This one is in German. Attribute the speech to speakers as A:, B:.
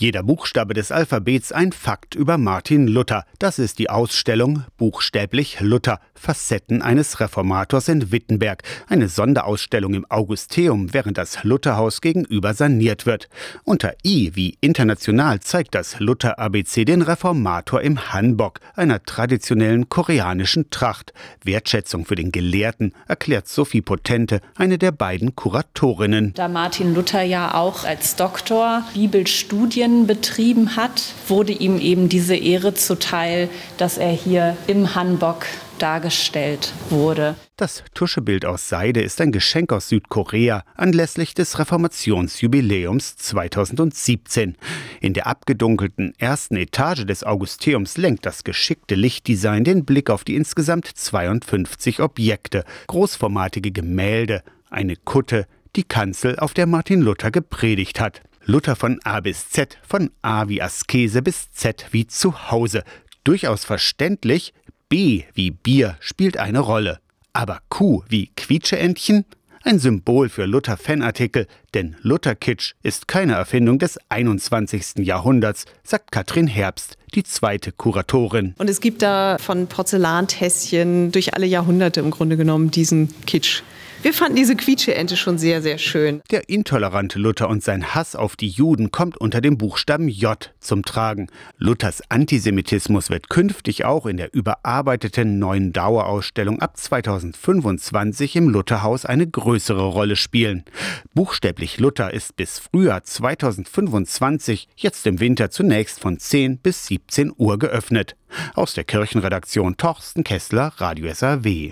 A: Jeder Buchstabe des Alphabets ein Fakt über Martin Luther. Das ist die Ausstellung Buchstäblich Luther, Facetten eines Reformators in Wittenberg. Eine Sonderausstellung im Augusteum, während das Lutherhaus gegenüber saniert wird. Unter I wie international zeigt das Luther ABC den Reformator im Hanbok, einer traditionellen koreanischen Tracht. Wertschätzung für den Gelehrten, erklärt Sophie Potente, eine der beiden Kuratorinnen.
B: Da Martin Luther ja auch als Doktor Bibelstudien betrieben hat, wurde ihm eben diese Ehre zuteil, dass er hier im Hanbok dargestellt wurde.
A: Das Tuschebild aus Seide ist ein Geschenk aus Südkorea anlässlich des Reformationsjubiläums 2017. In der abgedunkelten ersten Etage des Augusteums lenkt das geschickte Lichtdesign den Blick auf die insgesamt 52 Objekte, großformatige Gemälde, eine Kutte, die Kanzel, auf der Martin Luther gepredigt hat. Luther von A bis Z, von A wie Askese bis Z wie Zuhause. Durchaus verständlich, B wie Bier spielt eine Rolle. Aber Q wie Quietscheentchen? Ein Symbol für Luther-Fanartikel, denn Luther-Kitsch ist keine Erfindung des 21. Jahrhunderts, sagt Katrin Herbst, die zweite Kuratorin.
C: Und es gibt da von Porzellantässchen durch alle Jahrhunderte im Grunde genommen diesen Kitsch. Wir fanden diese Quietscheente schon sehr, sehr schön.
A: Der intolerante Luther und sein Hass auf die Juden kommt unter dem Buchstaben J zum Tragen. Luthers Antisemitismus wird künftig auch in der überarbeiteten neuen Dauerausstellung ab 2025 im Lutherhaus eine größere Rolle spielen. Buchstäblich Luther ist bis Frühjahr 2025, jetzt im Winter zunächst von 10 bis 17 Uhr geöffnet. Aus der Kirchenredaktion Torsten Kessler, Radio SAW.